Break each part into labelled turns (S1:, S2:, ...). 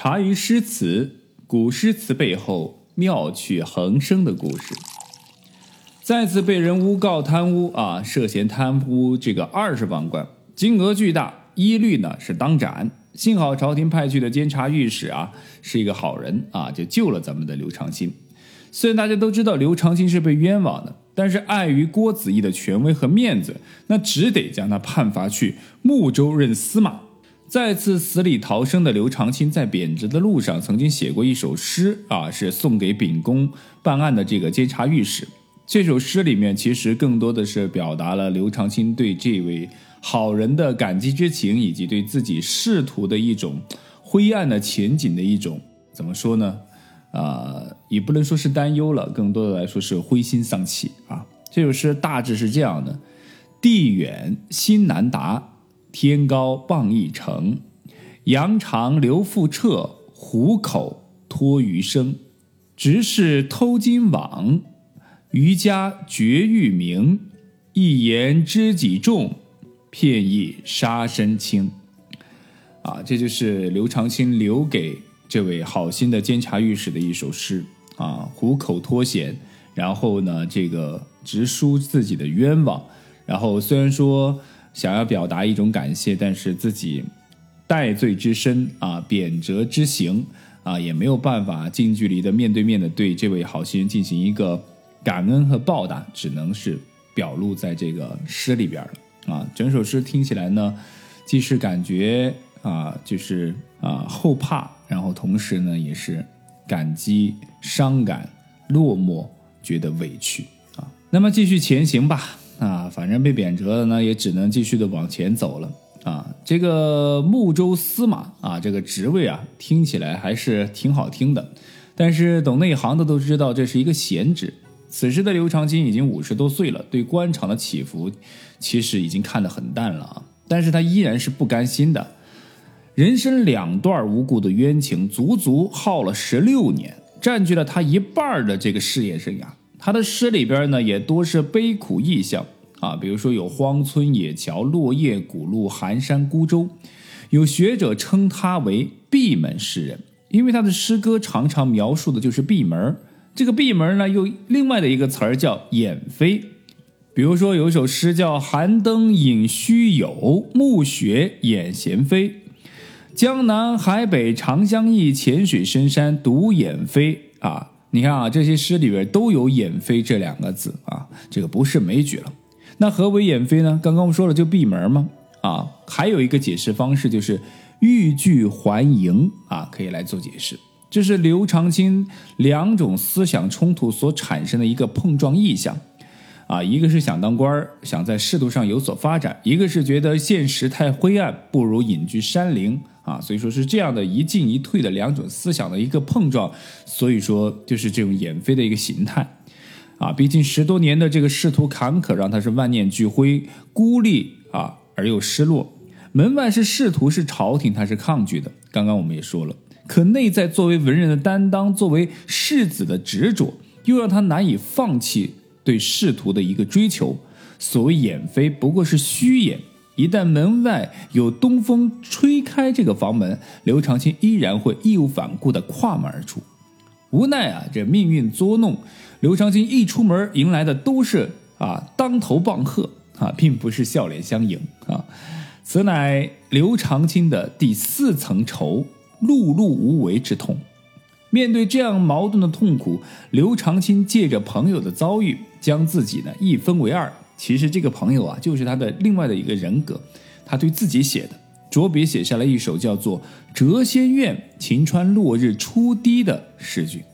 S1: 茶余诗词，古诗词背后妙趣横生的故事。再次被人诬告贪污啊，涉嫌贪污这个二十万贯，金额巨大，一律呢是当斩。幸好朝廷派去的监察御史啊是一个好人啊，就救了咱们的刘长卿。虽然大家都知道刘长卿是被冤枉的，但是碍于郭子仪的权威和面子，那只得将他判罚去睦州任司马。再次死里逃生的刘长卿，在贬职的路上曾经写过一首诗啊，是送给秉公办案的这个监察御史。这首诗里面其实更多的是表达了刘长卿对这位好人的感激之情，以及对自己仕途的一种灰暗的前景的一种怎么说呢？啊，也不能说是担忧了，更多的来说是灰心丧气啊。这首诗大致是这样的：地远心难达。天高傍一城，羊肠流复彻，虎口脱鱼生。直是偷金网，渔家绝域名。一言知己重，片意杀身轻。啊，这就是刘长卿留给这位好心的监察御史的一首诗啊，虎口脱险，然后呢，这个直抒自己的冤枉，然后虽然说。想要表达一种感谢，但是自己戴罪之身啊，贬谪之行啊，也没有办法近距离的面对面的对这位好心人进行一个感恩和报答，只能是表露在这个诗里边了啊。整首诗听起来呢，既是感觉啊，就是啊后怕，然后同时呢也是感激、伤感、落寞，觉得委屈啊。那么继续前行吧。啊，反正被贬谪了呢，也只能继续的往前走了啊。这个睦州司马啊，这个职位啊，听起来还是挺好听的，但是懂内行的都知道这是一个闲职。此时的刘长卿已经五十多岁了，对官场的起伏其实已经看得很淡了啊。但是他依然是不甘心的，人生两段无故的冤情，足足耗了十六年，占据了他一半的这个事业生涯。他的诗里边呢，也多是悲苦意象啊，比如说有荒村野桥、落叶古路、寒山孤舟。有学者称他为闭门诗人，因为他的诗歌常常描述的就是闭门。这个闭门呢，又另外的一个词儿叫掩飞。比如说有一首诗叫“寒灯隐虚有，暮雪掩闲飞。江南海北长相忆，浅水深山独眼飞。”啊。你看啊，这些诗里边都有“掩飞”这两个字啊，这个不是枚举了。那何为掩飞呢？刚刚我们说了，就闭门吗？啊，还有一个解释方式就是欲拒还迎啊，可以来做解释。这是刘长卿两种思想冲突所产生的一个碰撞意象啊，一个是想当官儿，想在仕途上有所发展；一个是觉得现实太灰暗，不如隐居山林。啊，所以说是这样的一进一退的两种思想的一个碰撞，所以说就是这种掩飞的一个形态，啊，毕竟十多年的这个仕途坎坷，让他是万念俱灰、孤立啊而又失落。门外是仕途，是朝廷，他是抗拒的。刚刚我们也说了，可内在作为文人的担当，作为世子的执着，又让他难以放弃对仕途的一个追求。所谓掩飞，不过是虚掩。一旦门外有东风吹开这个房门，刘长卿依然会义无反顾地跨门而出。无奈啊，这命运捉弄，刘长卿一出门迎来的都是啊当头棒喝啊，并不是笑脸相迎啊。此乃刘长卿的第四层愁，碌碌无为之痛。面对这样矛盾的痛苦，刘长卿借着朋友的遭遇，将自己呢一分为二。其实这个朋友啊，就是他的另外的一个人格，他对自己写的，着笔写下了一首叫做《谪仙怨晴川落日初低》的诗句。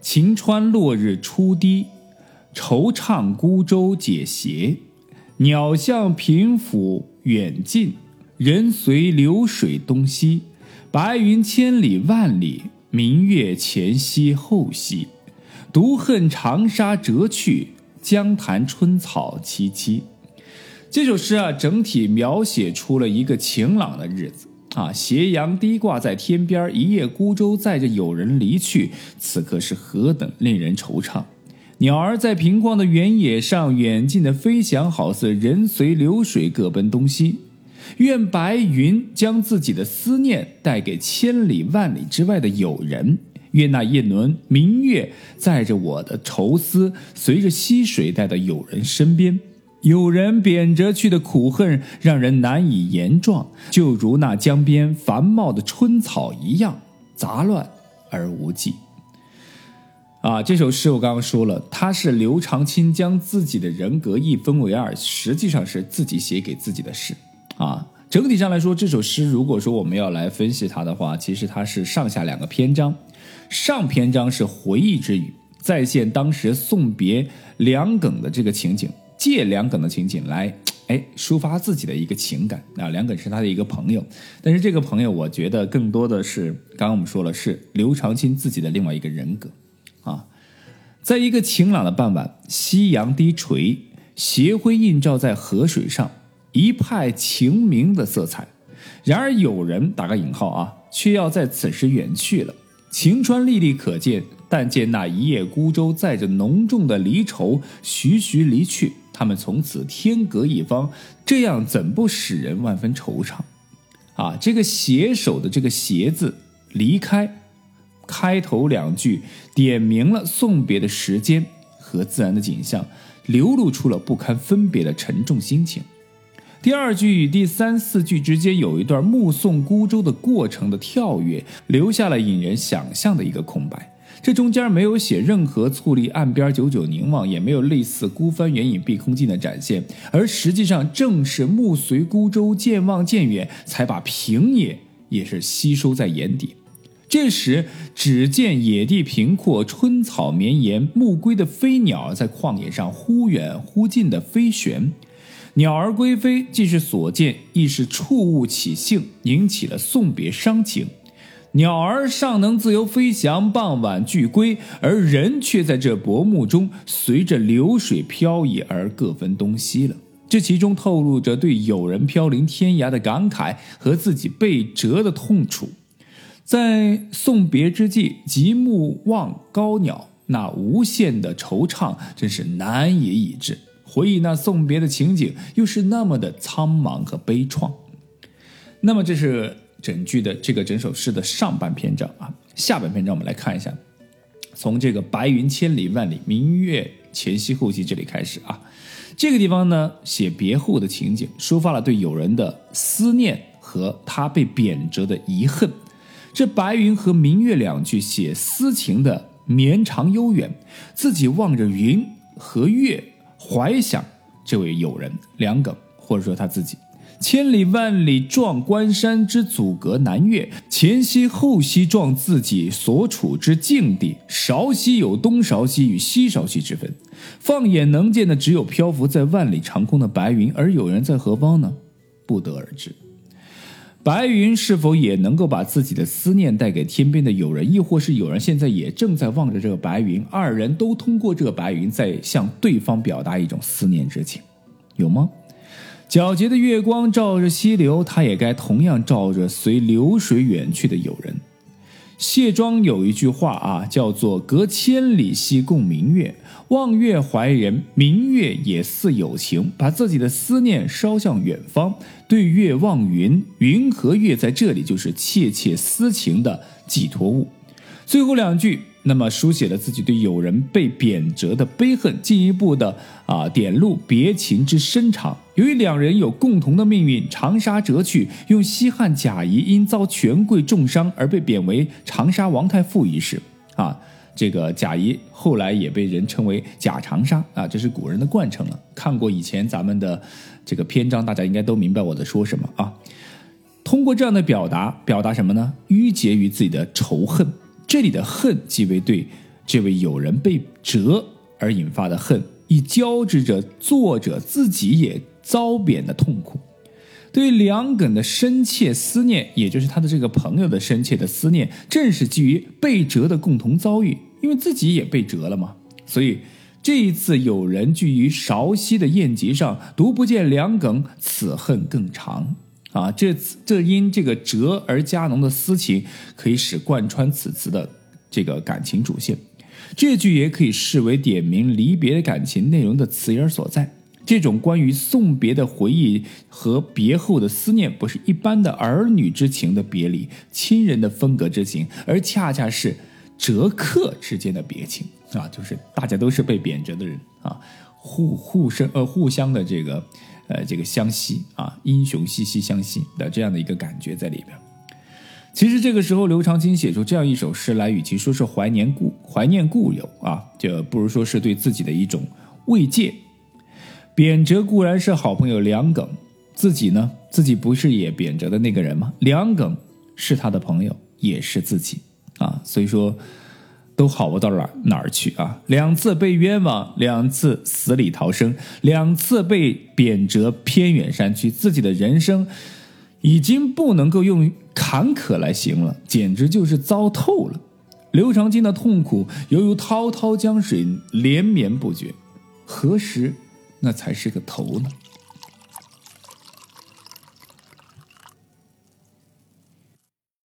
S1: 晴川落日初低，惆怅孤舟解斜，鸟向平府远近，人随流水东西。白云千里万里，明月前西后西，独恨长沙折去。江潭春草萋萋，这首诗啊，整体描写出了一个晴朗的日子啊。斜阳低挂在天边，一叶孤舟载着友人离去，此刻是何等令人惆怅。鸟儿在平旷的原野上远近的飞翔，好似人随流水各奔东西。愿白云将自己的思念带给千里万里之外的友人。愿那一轮明月载着我的愁思，随着溪水带到友人身边。有人贬谪去的苦恨，让人难以言状，就如那江边繁茂的春草一样，杂乱而无际。啊，这首诗我刚刚说了，它是刘长卿将自己的人格一分为二，实际上是自己写给自己的诗。啊，整体上来说，这首诗如果说我们要来分析它的话，其实它是上下两个篇章，上篇章是回忆之语，再现当时送别梁耿的这个情景。借梁耿的情景来，哎，抒发自己的一个情感啊。梁耿是他的一个朋友，但是这个朋友，我觉得更多的是，刚刚我们说了，是刘长卿自己的另外一个人格啊。在一个晴朗的傍晚，夕阳低垂，斜晖映照在河水上，一派晴明的色彩。然而有人打个引号啊，却要在此时远去了。晴川历历可见，但见那一叶孤舟载着浓重的离愁，徐徐离去。他们从此天隔一方，这样怎不使人万分惆怅？啊，这个携手的这个“携”字，离开，开头两句点明了送别的时间和自然的景象，流露出了不堪分别的沉重心情。第二句与第三四句之间有一段目送孤舟的过程的跳跃，留下了引人想象的一个空白。这中间没有写任何矗立岸边久久凝望，也没有类似孤帆远影碧空尽的展现，而实际上正是目随孤舟渐望渐远，才把平野也是吸收在眼底。这时只见野地平阔，春草绵延，暮归的飞鸟在旷野上忽远忽近的飞旋。鸟儿归飞，既是所见，亦是触物起兴，引起了送别伤情。鸟儿尚能自由飞翔，傍晚俱归，而人却在这薄暮中随着流水漂移而各分东西了。这其中透露着对友人飘零天涯的感慨和自己被折的痛楚。在送别之际，极目望高鸟，那无限的惆怅真是难以抑制。回忆那送别的情景，又是那么的苍茫和悲怆。那么这是。整句的这个整首诗的上半篇章啊，下半篇章我们来看一下，从这个白云千里万里，明月前夕后夕这里开始啊，这个地方呢写别后的情景，抒发了对友人的思念和他被贬谪的遗恨。这白云和明月两句写思情的绵长悠远，自己望着云和月，怀想这位友人梁耿，或者说他自己。千里万里壮关山之阻隔南越，前西后西壮自己所处之境地。韶西有东韶西与西韶西之分，放眼能见的只有漂浮在万里长空的白云，而有人在何方呢？不得而知。白云是否也能够把自己的思念带给天边的友人，亦或是有人现在也正在望着这个白云，二人都通过这个白云在向对方表达一种思念之情，有吗？皎洁的月光照着溪流，它也该同样照着随流水远去的友人。谢庄有一句话啊，叫做“隔千里兮共明月，望月怀人，明月也似有情”，把自己的思念捎向远方。对月望云，云和月在这里就是切切私情的寄托物。最后两句。那么书写了自己对友人被贬谪的悲恨，进一步的啊点露别情之深长。由于两人有共同的命运，长沙折去，用西汉贾谊因遭权贵重伤而被贬为长沙王太傅一事啊，这个贾谊后来也被人称为贾长沙啊，这是古人的惯称了。看过以前咱们的这个篇章，大家应该都明白我在说什么啊。通过这样的表达，表达什么呢？郁结于自己的仇恨。这里的恨，即为对这位友人被折而引发的恨，亦交织着作者自己也遭贬的痛苦。对梁耿的深切思念，也就是他的这个朋友的深切的思念，正是基于被折的共同遭遇，因为自己也被折了嘛。所以这一次有人聚于韶溪的宴集上，独不见梁耿，此恨更长。啊，这这因这个折而加浓的私情，可以使贯穿此词的这个感情主线。这句也可以视为点明离别的感情内容的词眼所在。这种关于送别的回忆和别后的思念，不是一般的儿女之情的别离，亲人的分隔之情，而恰恰是折客之间的别情啊！就是大家都是被贬谪的人啊，互互生呃互相的这个呃这个相惜啊，英雄惜惜相惜的这样的一个感觉在里边。其实这个时候，刘长卿写出这样一首诗来，与其说是怀念故怀念故友啊，就不如说是对自己的一种慰藉。贬谪固然是好朋友梁耿，自己呢，自己不是也贬谪的那个人吗？梁耿是他的朋友，也是自己啊，所以说都好不到哪哪儿去啊。两次被冤枉，两次死里逃生，两次被贬谪偏远山区，自己的人生已经不能够用坎坷来形容了，简直就是糟透了。刘长卿的痛苦犹如滔滔江水，连绵不绝，何时？那才是个头呢。